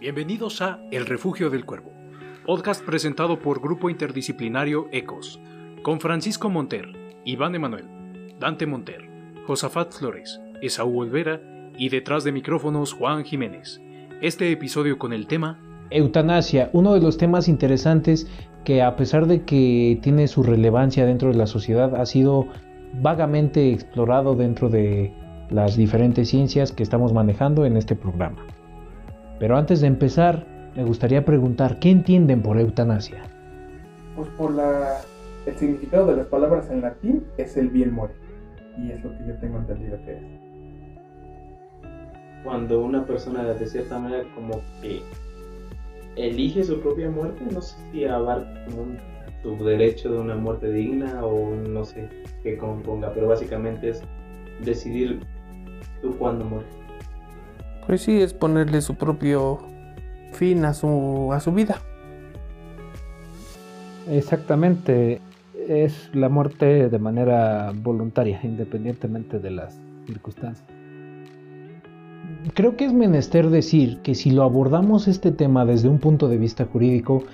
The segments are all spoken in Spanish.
Bienvenidos a El Refugio del Cuervo, podcast presentado por Grupo Interdisciplinario ECOS, con Francisco Monter, Iván Emanuel, Dante Monter, Josafat Flores, Esaú Olvera y detrás de micrófonos Juan Jiménez. Este episodio con el tema Eutanasia, uno de los temas interesantes que a pesar de que tiene su relevancia dentro de la sociedad, ha sido vagamente explorado dentro de las diferentes ciencias que estamos manejando en este programa. Pero antes de empezar, me gustaría preguntar, ¿qué entienden por eutanasia? Pues por la, el significado de las palabras en latín es el bien morir. Y es lo que yo tengo entendido que es. Cuando una persona de cierta manera como que elige su propia muerte, no sé si abarca como su derecho de una muerte digna o no sé qué componga, pero básicamente es decidir tú cuándo morir. Pues sí, es ponerle su propio fin a su, a su vida. Exactamente, es la muerte de manera voluntaria, independientemente de las circunstancias. Creo que es menester decir que si lo abordamos este tema desde un punto de vista jurídico,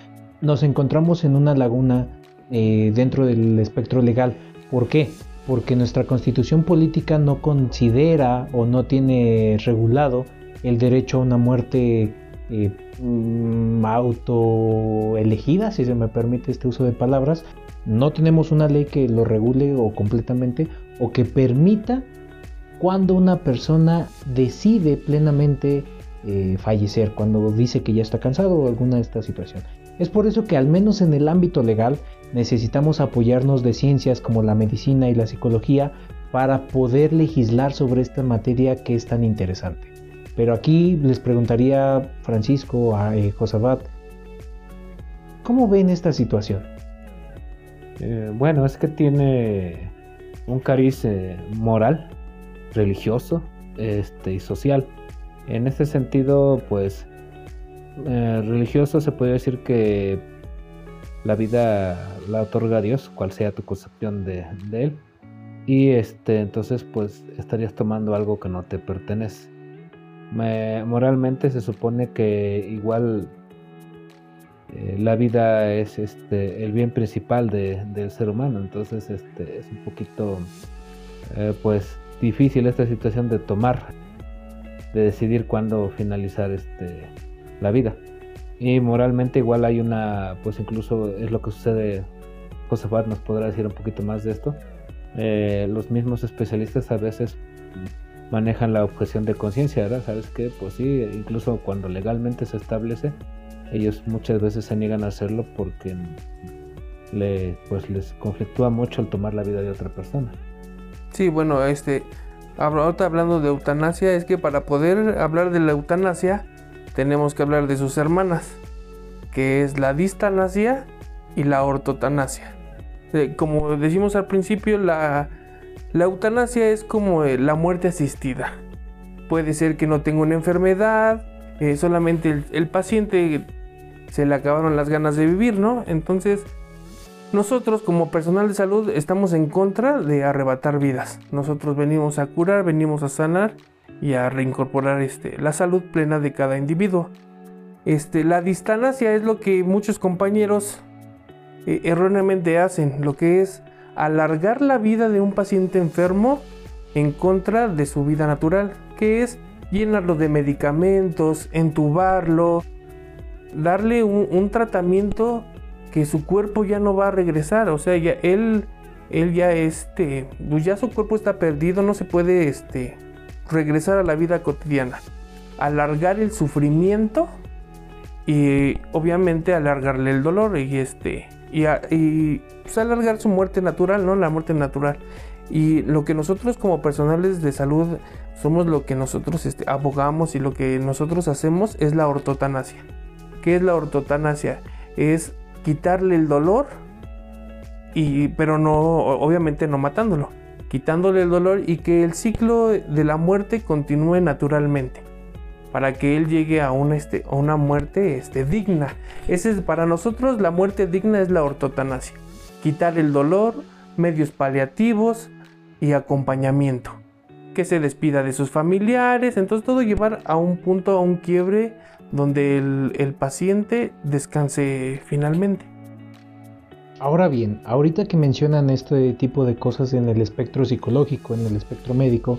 nos encontramos en una laguna eh, dentro del espectro legal. ¿Por qué? Porque nuestra constitución política no considera o no tiene regulado el derecho a una muerte eh, mm, autoelegida, si se me permite este uso de palabras. No tenemos una ley que lo regule o completamente o que permita cuando una persona decide plenamente eh, fallecer, cuando dice que ya está cansado o alguna de estas situaciones. Es por eso que al menos en el ámbito legal necesitamos apoyarnos de ciencias como la medicina y la psicología para poder legislar sobre esta materia que es tan interesante. Pero aquí les preguntaría Francisco, a eh, Josabat, ¿cómo ven esta situación? Eh, bueno, es que tiene un cariz eh, moral, religioso este, y social. En este sentido, pues, religioso se puede decir que la vida la otorga Dios, cual sea tu concepción de, de él. Y este, entonces, pues, estarías tomando algo que no te pertenece moralmente se supone que igual eh, la vida es este el bien principal del ser humano. Entonces este es un poquito eh, pues difícil esta situación de tomar de decidir cuándo finalizar este la vida. Y moralmente igual hay una pues incluso es lo que sucede Josefat nos podrá decir un poquito más de esto eh, los mismos especialistas a veces manejan la objeción de conciencia, ¿verdad? ¿Sabes qué? Pues sí, incluso cuando legalmente se establece, ellos muchas veces se niegan a hacerlo porque pues les conflictúa mucho el tomar la vida de otra persona. Sí, bueno, este, ahorita hablando de eutanasia, es que para poder hablar de la eutanasia, tenemos que hablar de sus hermanas, que es la distanasia y la ortotanasia. Eh, como decimos al principio, la la eutanasia es como eh, la muerte asistida. Puede ser que no tenga una enfermedad, eh, solamente el, paciente se le acabaron las ganas de vivir, ¿no? Entonces, nosotros como personal de salud estamos en contra de arrebatar vidas. Nosotros venimos a curar, venimos a sanar y a reincorporar este, la salud plena de cada individuo. Este, la distanasia es lo que muchos compañeros eh, erróneamente hacen, lo que es alargar la vida de un paciente enfermo en contra de su vida natural, que es llenarlo de medicamentos, entubarlo, darle un, tratamiento que su cuerpo ya no va a regresar, o sea, ya él, él ya este, pues ya su cuerpo está perdido, no se puede este, regresar a la vida cotidiana. Alargar el sufrimiento y obviamente alargarle el dolor y este y, pues, alargar su muerte natural, ¿no? La muerte natural. Y lo que nosotros como personales de salud somos lo que nosotros este, abogamos y lo que nosotros hacemos es la ortotanasia. ¿Qué es la ortotanasia? Es quitarle el dolor, y, pero no, obviamente no matándolo, quitándole el dolor y que el ciclo de la muerte continúe naturalmente para que él llegue a una, este, una muerte este, digna. Ese es, para nosotros la muerte digna es la ortotanasia. Quitar el dolor, medios paliativos y acompañamiento. que se despida de sus familiares, entonces todo llevar a un punto, a un quiebre donde el, el paciente descanse finalmente. Ahora bien, ahorita que mencionan este tipo de cosas en el espectro psicológico, en el espectro médico,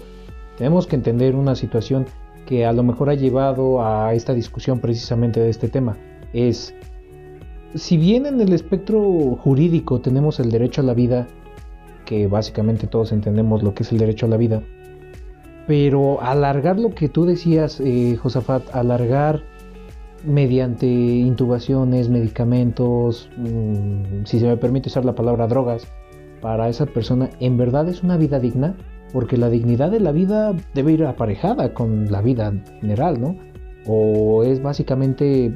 tenemos que entender una situación que a lo mejor ha llevado a esta discusión precisamente de este tema. Es, si bien en el espectro jurídico tenemos el derecho a la vida, que básicamente todos entendemos lo que es el derecho a la vida, pero alargar lo que tú decías, eh, Josafat, alargar mediante intubaciones, medicamentos, mm, si se me permite usar la palabra drogas, para esa persona, ¿en verdad es una vida digna? Porque la dignidad de la vida debe ir aparejada con la vida general, ¿no? O es básicamente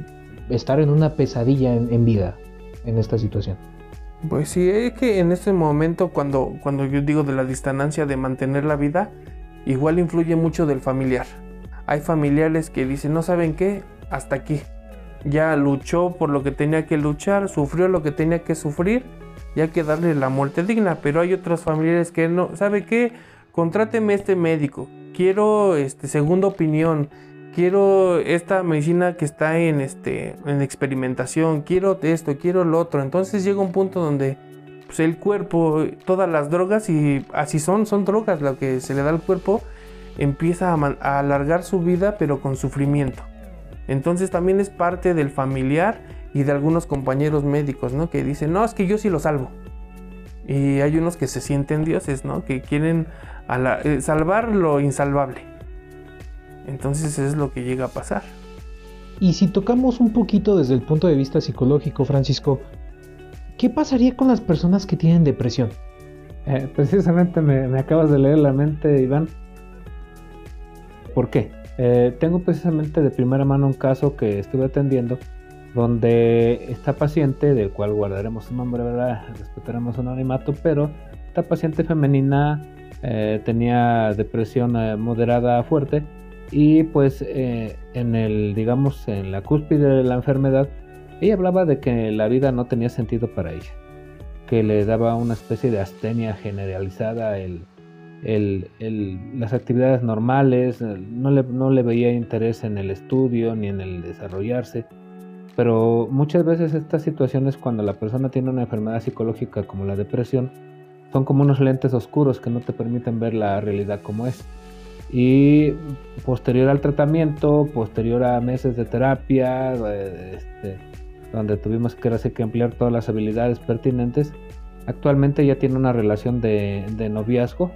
estar en una pesadilla en, vida en esta situación. Pues sí, es que en este momento cuando, cuando yo digo de la distancia de mantener la vida, igual influye mucho del familiar. Hay familiares que dicen, no saben qué, hasta aquí. Ya luchó por lo que tenía que luchar, sufrió lo que tenía que sufrir, y hay que darle la muerte digna. Pero hay otros familiares que no, ¿sabe qué? Contráteme este médico, quiero este segunda opinión, quiero esta medicina que está en este en experimentación, quiero esto, quiero lo otro. Entonces llega un punto donde pues, el cuerpo, todas las drogas y así son, son drogas lo que se le da al cuerpo, empieza a alargar su vida pero con sufrimiento. Entonces también es parte del familiar y de algunos compañeros médicos, ¿no? Que dicen, no, es que yo sí lo salvo. Y hay unos que se sienten dioses, ¿no? Que quieren eh, salvar lo insalvable. Entonces es lo que llega a pasar. Y si tocamos un poquito desde el punto de vista psicológico, Francisco, ¿qué pasaría con las personas que tienen depresión? Eh, precisamente me, me acabas de leer la mente, Iván. ¿Por qué? Eh, tengo precisamente de primera mano un caso que estuve atendiendo donde esta paciente, del cual guardaremos su nombre, ¿verdad? respetaremos su anonimato, pero esta paciente femenina eh, tenía depresión eh, moderada fuerte y pues en el, digamos, en la cúspide de la enfermedad, ella hablaba de que la vida no tenía sentido para ella, que le daba una especie de astenia generalizada el, las actividades normales, no le, no le veía interés en el estudio ni en el desarrollarse. Pero muchas veces estas situaciones cuando la persona tiene una enfermedad psicológica como la depresión, son como unos lentes oscuros que no te permiten ver la realidad como es. Y posterior al tratamiento, posterior a meses de terapia, eh, este, donde tuvimos que, que emplear todas las habilidades pertinentes, actualmente ya tiene una relación de, de noviazgo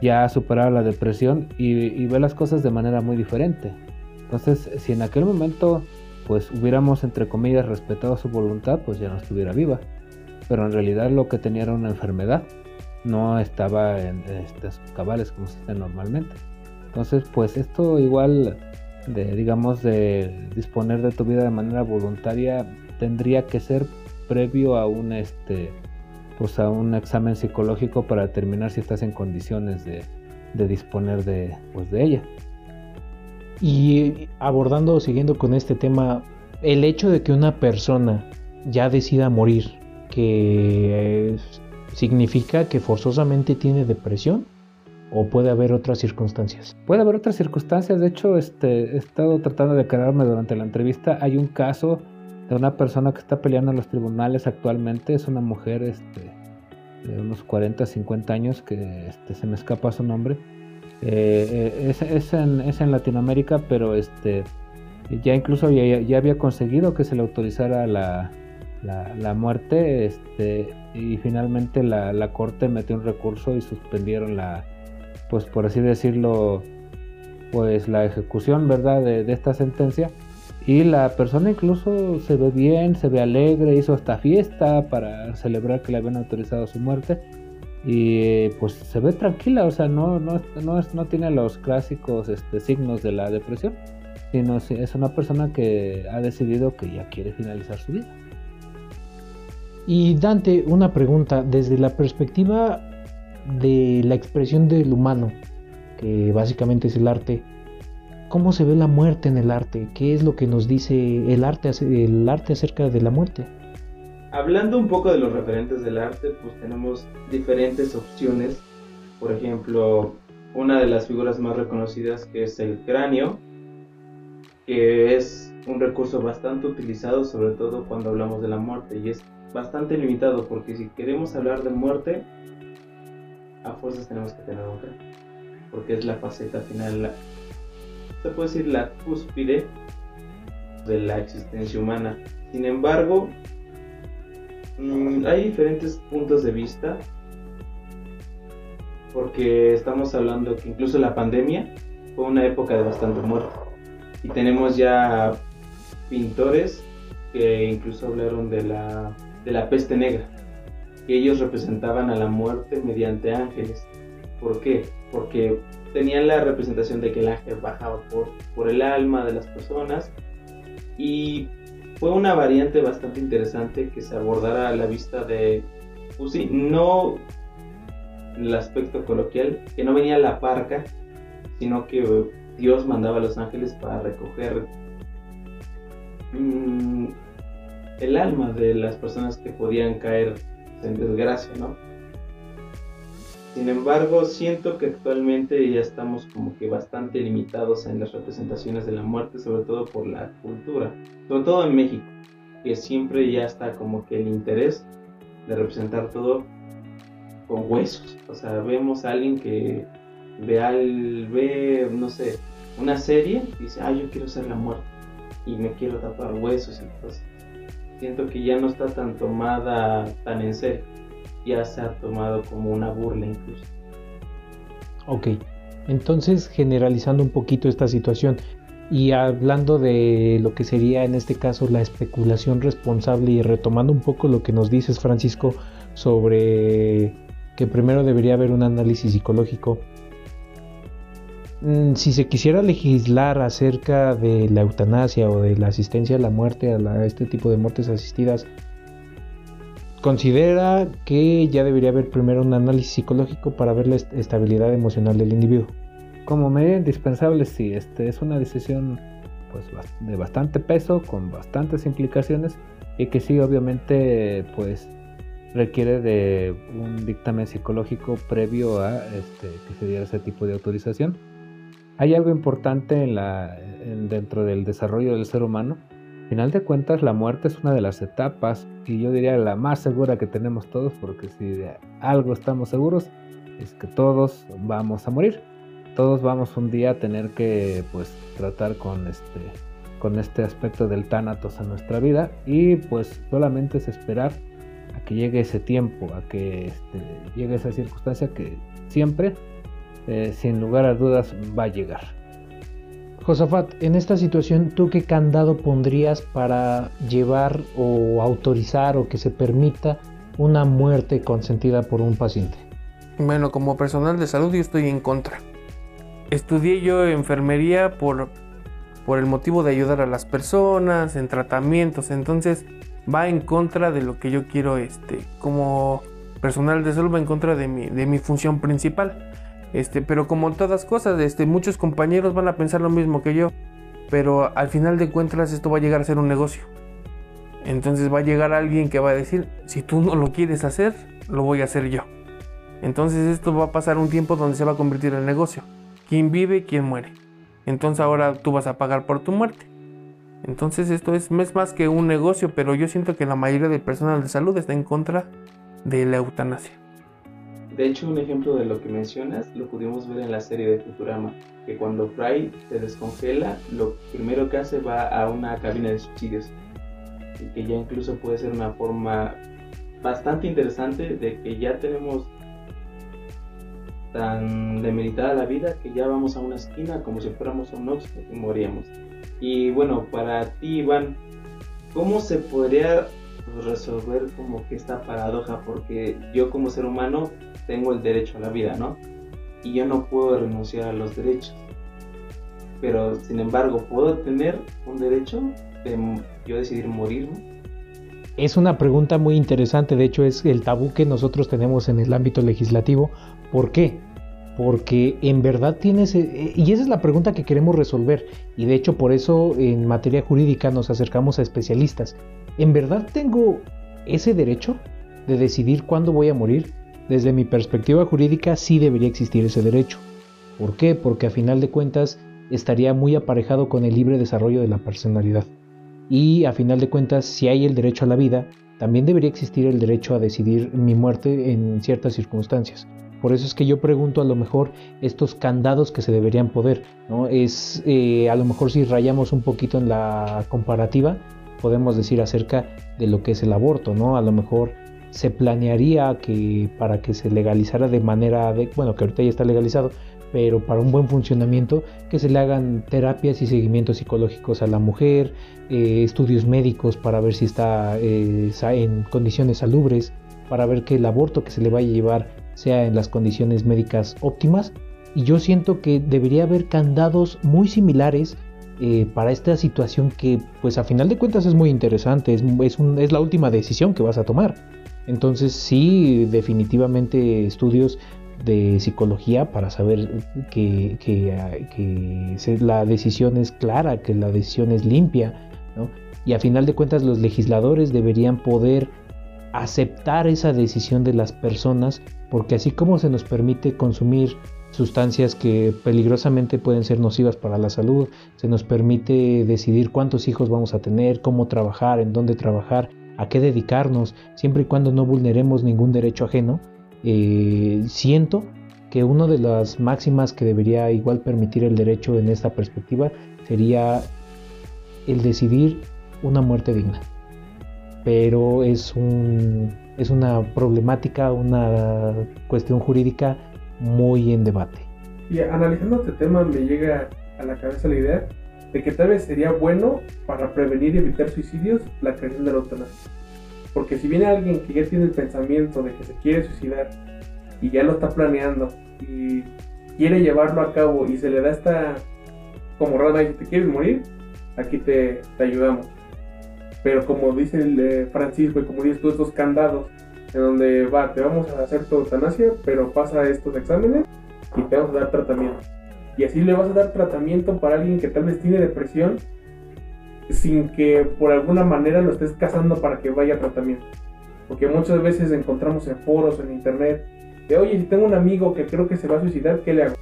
ya ha superado la depresión y, ve las cosas de manera muy diferente. Entonces, si en aquel momento pues hubiéramos entre comillas respetado su voluntad, pues ya no estuviera viva. Pero en realidad lo que tenía era una enfermedad, no estaba en, estos cabales como se dice normalmente. Entonces, pues esto igual de digamos de disponer de tu vida de manera voluntaria tendría que ser previo a un este pues a un examen psicológico para determinar si estás en condiciones de, disponer de, pues, de ella. Y abordando, siguiendo con este tema, el hecho de que una persona ya decida morir, que significa que forzosamente tiene depresión o puede haber otras circunstancias. Puede haber otras circunstancias, de hecho este, he estado tratando de aclararme durante la entrevista, hay un caso de una persona que está peleando en los tribunales actualmente. Es una mujer este, de unos 40, 50 años, que este, se me escapa su nombre. Eh, eh, es, en, es, en, Latinoamérica, pero este, ya incluso ya, había conseguido que se le autorizara la, la, muerte este, y finalmente la, la, corte metió un recurso y suspendieron la, pues por así decirlo, pues la ejecución, ¿verdad?, de esta sentencia y la persona incluso se ve bien, se ve alegre, hizo esta fiesta para celebrar que le habían autorizado su muerte. Y pues se ve tranquila, o sea, no, no, no, no tiene los clásicos este, signos de la depresión, sino es una persona que ha decidido que ya quiere finalizar su vida. Y Dante, una pregunta, desde la perspectiva de la expresión del humano, que básicamente es el arte, ¿Cómo se ve la muerte en el arte? ¿Qué es lo que nos dice el arte, el arte acerca de la muerte? Hablando un poco de los referentes del arte, pues tenemos diferentes opciones. Por ejemplo, una de las figuras más reconocidas que es el cráneo, que es un recurso bastante utilizado sobre todo cuando hablamos de la muerte y es bastante limitado porque si queremos hablar de muerte, a fuerzas tenemos que tener un cráneo, porque es la faceta final, se puede decir la cúspide de la existencia humana. Sin embargo, mm, hay diferentes puntos de vista porque estamos hablando que incluso la pandemia fue una época de bastante muerte y tenemos ya pintores que incluso hablaron de la, de la peste negra, que ellos representaban a la muerte mediante ángeles. ¿Por qué? Porque tenían la representación de que el ángel bajaba por, por el alma de las personas y fue una variante bastante interesante que se abordara a la vista de, pues sí, no el aspecto coloquial, que no venía la parca, sino que Dios mandaba a los ángeles para recoger mm, el alma de las personas que podían caer en desgracia, ¿no? Sin embargo, siento que actualmente ya estamos como que bastante limitados en las representaciones de la muerte, sobre todo por la cultura, sobre todo en México, que siempre ya está como que el interés de representar todo con huesos. O sea, vemos a alguien que ve, al, ve no sé, una serie y dice, ah, yo quiero ser la muerte y me quiero tapar huesos cosas. Siento que ya no está tan tomada tan en serio ya se ha tomado como una burla incluso. Ok, entonces generalizando un poquito esta situación y hablando de lo que sería en este caso la especulación responsable y retomando un poco lo que nos dices Francisco sobre que primero debería haber un análisis psicológico. Mm, si se quisiera legislar acerca de la eutanasia o de la asistencia a la muerte, a este tipo de muertes asistidas, considera que ya debería haber primero un análisis psicológico para ver la estabilidad emocional del individuo. Como medida indispensable, sí, este es una decisión pues, de bastante peso, con bastantes implicaciones y que sí, obviamente, pues requiere de un dictamen psicológico previo a este, que se diera ese tipo de autorización. Hay algo importante dentro del desarrollo del ser humano final de cuentas, la muerte es una de las etapas y yo diría la más segura que tenemos todos, porque si de algo estamos seguros, es que todos vamos a morir. Todos vamos un día a tener que pues tratar con este con este aspecto del tánatos a nuestra vida y pues solamente es esperar a que llegue ese tiempo, a que este, llegue esa circunstancia que siempre, eh, sin lugar a dudas, va a llegar. Josafat, en esta situación, ¿tú qué candado pondrías para llevar o autorizar o que se permita una muerte consentida por un paciente? Bueno, como personal de salud yo estoy en contra. Estudié yo enfermería por, por el motivo de ayudar a las personas en tratamientos, entonces va en contra de lo que yo quiero este, como personal de salud, va en contra de mi, de mi función principal. Este, pero como todas cosas, este, muchos compañeros van a pensar lo mismo que yo, pero al final de cuentas esto va a llegar a ser un negocio. Entonces va a llegar alguien que va a decir, si tú no lo quieres hacer, lo voy a hacer yo. Entonces esto va a pasar un tiempo donde se va a convertir en negocio. ¿Quién vive, quién muere? Entonces ahora tú vas a pagar por tu muerte. Entonces esto es, es más que un negocio, pero yo siento que la mayoría del personal de salud está en contra de la eutanasia. De hecho, un ejemplo de lo que mencionas lo pudimos ver en la serie de Futurama, que cuando Fry se descongela, lo primero que hace va a una cabina de suicidios. Y que ya incluso puede ser una forma bastante interesante de que ya tenemos tan demeritada la vida que ya vamos a una esquina como si fuéramos un Oxford y moríamos. Y bueno, para ti, Iván, ¿cómo se podría resolver como que esta paradoja? Porque yo como ser humano tengo el derecho a la vida, ¿no? Y yo no puedo renunciar a los derechos. Pero sin embargo, ¿puedo tener un derecho de yo decidir morirme? Es una pregunta muy interesante, de hecho es el tabú que nosotros tenemos en el ámbito legislativo. ¿Por qué? Porque en verdad tienes, eh, y esa es la pregunta que queremos resolver, y de hecho por eso en materia jurídica nos acercamos a especialistas. ¿En verdad tengo ese derecho de decidir cuándo voy a morir? Desde mi perspectiva jurídica sí debería existir ese derecho. ¿Por qué? Porque a final de cuentas estaría muy aparejado con el libre desarrollo de la personalidad. Y a final de cuentas, si hay el derecho a la vida, también debería existir el derecho a decidir mi muerte en ciertas circunstancias. Por eso es que yo pregunto a lo mejor estos candados que se deberían poder, ¿no? Es eh, a lo mejor si rayamos un poquito en la comparativa, podemos decir acerca de lo que es el aborto, ¿no? A lo mejor se planearía que para que se legalizara de manera de, bueno, que ahorita ya está legalizado, pero para un buen funcionamiento que se le hagan terapias y seguimientos psicológicos a la mujer, eh, estudios médicos para ver si está eh, en condiciones salubres, para ver que el aborto que se le vaya a llevar sea en las condiciones médicas óptimas. Y yo siento que debería haber candados muy similares eh, para esta situación que pues a final de cuentas es muy interesante, es, la última decisión que vas a tomar. Entonces sí, definitivamente estudios de psicología para saber que, que, la decisión es clara, que la decisión es limpia, ¿no? Y a final de cuentas los legisladores deberían poder aceptar esa decisión de las personas, porque así como se nos permite consumir sustancias que peligrosamente pueden ser nocivas para la salud, se nos permite decidir cuántos hijos vamos a tener, cómo trabajar, en dónde trabajar, a qué dedicarnos, siempre y cuando no vulneremos ningún derecho ajeno, eh, siento que una de las máximas que debería igual permitir el derecho en esta perspectiva sería el decidir una muerte digna. Pero es, un, es una problemática, una cuestión jurídica muy en debate. Y analizando este tema me llega a la cabeza la idea de que tal vez sería bueno para prevenir y evitar suicidios la creación de la eutanasia. Porque si viene alguien que ya tiene el pensamiento de que se quiere suicidar y ya lo está planeando y quiere llevarlo a cabo y se le da esta como rana y te quieres morir, aquí te, ayudamos. Pero como dice el, eh, Francisco y como dices tú, estos candados en donde va, te vamos a hacer tu eutanasia, pero pasa estos exámenes y te vamos a dar tratamiento. Y así le vas a dar tratamiento para alguien que tal vez tiene depresión sin que por alguna manera lo estés cazando para que vaya a tratamiento. Porque muchas veces encontramos en foros, en internet, de oye, si tengo un amigo que creo que se va a suicidar, ¿qué le hago?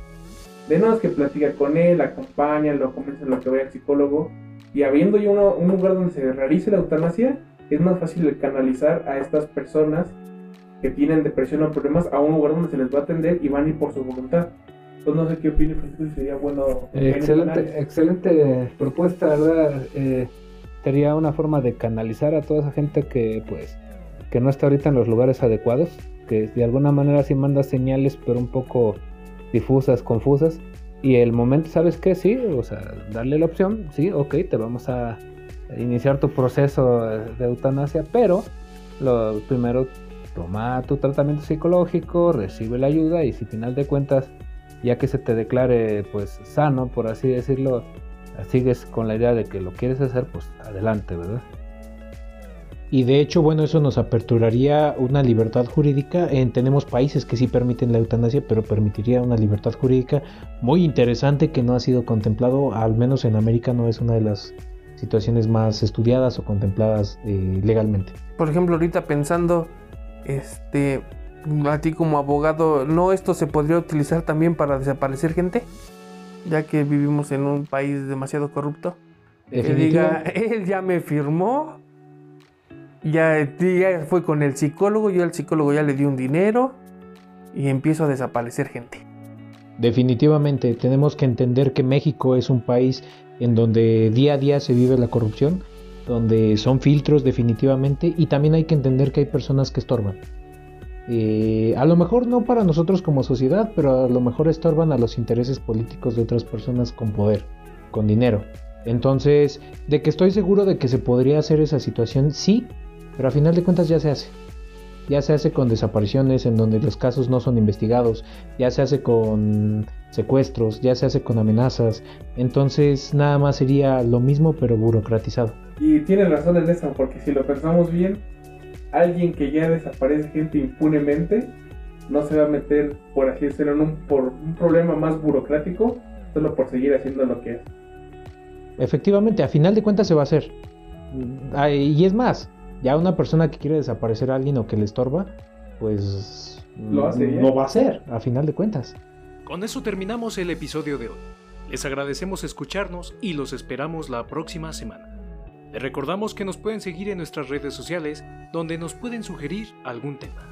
De nada es que platicar con él, acompaña, lo convence lo que vaya al psicólogo. Y habiendo ya un lugar donde se realice la eutanasia, es más fácil canalizar a estas personas que tienen depresión o problemas a un lugar donde se les va a atender y van a ir por su voluntad. Pues no sé qué opina Francisco, sería bueno. excelente, excelente propuesta, ¿verdad? Eh, sería una forma de canalizar a toda esa gente que, pues, que no está ahorita en los lugares adecuados, que de alguna manera sí manda señales, pero un poco difusas, confusas. Y el momento, ¿sabes qué? Sí, o sea, darle la opción, sí, ok, te vamos a iniciar tu proceso de eutanasia, pero lo primero toma tu tratamiento psicológico, recibe la ayuda y si final de cuentas ya que se te declare pues sano, por así decirlo, sigues con la idea de que lo quieres hacer, pues adelante, ¿verdad? Y de hecho, bueno, eso nos aperturaría una libertad jurídica. En, tenemos países que sí permiten la eutanasia, pero permitiría una libertad jurídica muy interesante que no ha sido contemplado, al menos en América no es una de las situaciones más estudiadas o contempladas eh, legalmente. Por ejemplo, ahorita pensando, este, a ti como abogado, ¿no esto se podría utilizar también para desaparecer gente? Ya que vivimos en un país demasiado corrupto. Que diga, él ya me firmó, ya, ya fue con el psicólogo, yo al psicólogo ya le di un dinero y empiezo a desaparecer gente. Definitivamente tenemos que entender que México es un país en donde día a día se vive la corrupción, donde son filtros definitivamente y también hay que entender que hay personas que estorban. Eh, a lo mejor no para nosotros como sociedad, pero a lo mejor estorban a los intereses políticos de otras personas con poder, con dinero. Entonces, de que estoy seguro de que se podría hacer esa situación, sí, pero a final de cuentas ya se hace. Ya se hace con desapariciones en donde los casos no son investigados, ya se hace con secuestros, ya se hace con amenazas. Entonces nada más sería lo mismo pero burocratizado. Y tienes razón en eso, porque si lo pensamos bien, alguien que ya desaparece gente impunemente no se va a meter, por así decirlo, en un, por un problema más burocrático solo por seguir haciendo lo que es. Efectivamente, a final de cuentas se va a hacer. Y es más, ya una persona que quiere desaparecer a alguien o que le estorba, pues lo, va a hacer, a final de cuentas. Con eso terminamos el episodio de hoy. Les agradecemos escucharnos y los esperamos la próxima semana. Les recordamos que nos pueden seguir en nuestras redes sociales donde nos pueden sugerir algún tema.